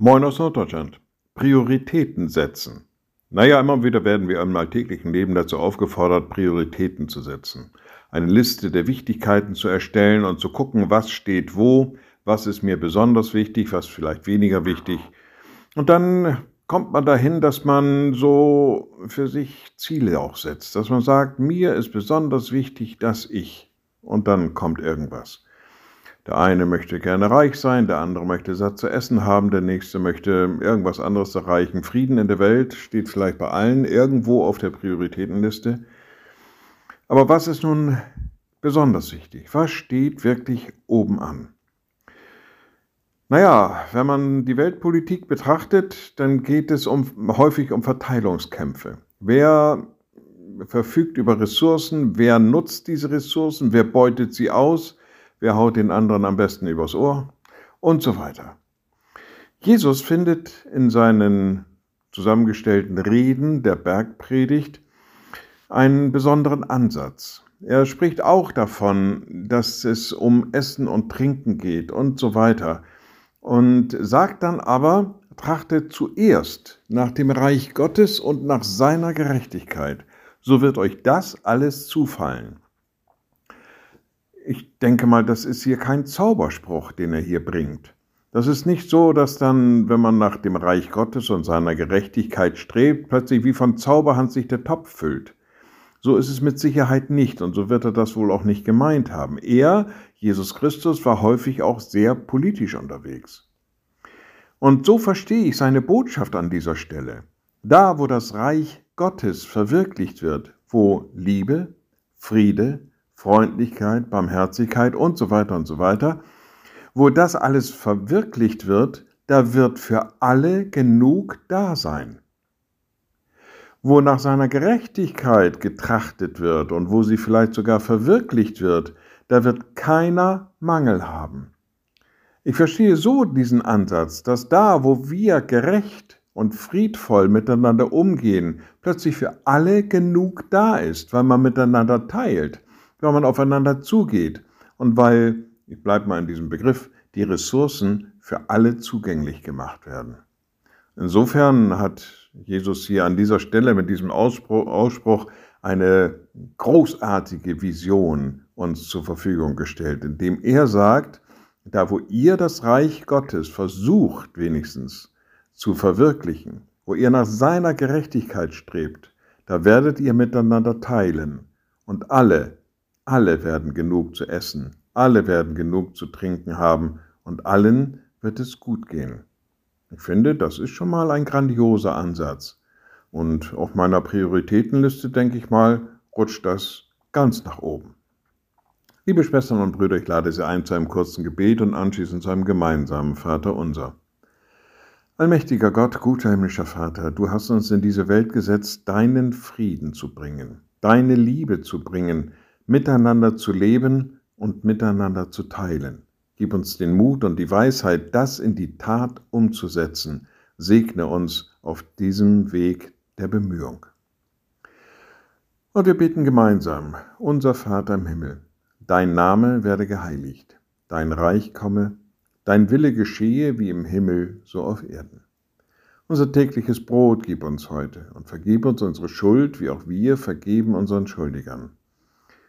Moin aus Norddeutschland. Prioritäten setzen. Naja, immer wieder werden wir im alltäglichen Leben dazu aufgefordert, Prioritäten zu setzen. Eine Liste der Wichtigkeiten zu erstellen und zu gucken, was steht wo, was ist mir besonders wichtig, was vielleicht weniger wichtig. Und dann kommt man dahin, dass man so für sich Ziele auch setzt, dass man sagt, mir ist besonders wichtig, dass ich. Und dann kommt irgendwas. Der eine möchte gerne reich sein, der andere möchte satt zu essen haben, der nächste möchte irgendwas anderes erreichen. Frieden in der Welt steht vielleicht bei allen irgendwo auf der Prioritätenliste. Aber was ist nun besonders wichtig? Was steht wirklich oben an? Naja, wenn man die Weltpolitik betrachtet, dann geht es um, häufig um Verteilungskämpfe. Wer verfügt über Ressourcen? Wer nutzt diese Ressourcen? Wer beutet sie aus? Wer haut den anderen am besten übers Ohr und so weiter. Jesus findet in seinen zusammengestellten Reden der Bergpredigt einen besonderen Ansatz. Er spricht auch davon, dass es um Essen und Trinken geht und so weiter. Und sagt dann aber, trachtet zuerst nach dem Reich Gottes und nach seiner Gerechtigkeit, so wird euch das alles zufallen ich denke mal, das ist hier kein Zauberspruch, den er hier bringt. Das ist nicht so, dass dann, wenn man nach dem Reich Gottes und seiner Gerechtigkeit strebt, plötzlich wie von Zauberhand sich der Topf füllt. So ist es mit Sicherheit nicht und so wird er das wohl auch nicht gemeint haben. Er, Jesus Christus, war häufig auch sehr politisch unterwegs. Und so verstehe ich seine Botschaft an dieser Stelle. Da, wo das Reich Gottes verwirklicht wird, wo Liebe, Friede, Freundlichkeit, Barmherzigkeit und so weiter und so weiter. Wo das alles verwirklicht wird, da wird für alle genug da sein. Wo nach seiner Gerechtigkeit getrachtet wird und wo sie vielleicht sogar verwirklicht wird, da wird keiner Mangel haben. Ich verstehe so diesen Ansatz, dass da, wo wir gerecht und friedvoll miteinander umgehen, plötzlich für alle genug da ist, weil man miteinander teilt, wenn man aufeinander zugeht und weil, ich bleibe mal in diesem Begriff, die Ressourcen für alle zugänglich gemacht werden. Insofern hat Jesus hier an dieser Stelle mit diesem Ausspruch, Ausspruch eine großartige Vision uns zur Verfügung gestellt, indem er sagt, da wo ihr das Reich Gottes versucht wenigstens zu verwirklichen, wo ihr nach seiner Gerechtigkeit strebt, da werdet ihr miteinander teilen und alle alle werden genug zu essen, alle werden genug zu trinken haben und allen wird es gut gehen. Ich finde, das ist schon mal ein grandioser Ansatz. Und auf meiner Prioritätenliste, denke ich mal, rutscht das ganz nach oben. Liebe Schwestern und Brüder, ich lade Sie ein zu einem kurzen Gebet und anschließend zu einem gemeinsamen Vater unser. Allmächtiger Gott, guter himmlischer Vater, du hast uns in diese Welt gesetzt, deinen Frieden zu bringen, deine Liebe zu bringen, miteinander zu leben und miteinander zu teilen. Gib uns den Mut und die Weisheit, das in die Tat umzusetzen. Segne uns auf diesem Weg der Bemühung. Und wir beten gemeinsam, unser Vater im Himmel, dein Name werde geheiligt, dein Reich komme, dein Wille geschehe wie im Himmel, so auf Erden. Unser tägliches Brot gib uns heute und vergib uns unsere Schuld, wie auch wir vergeben unseren Schuldigern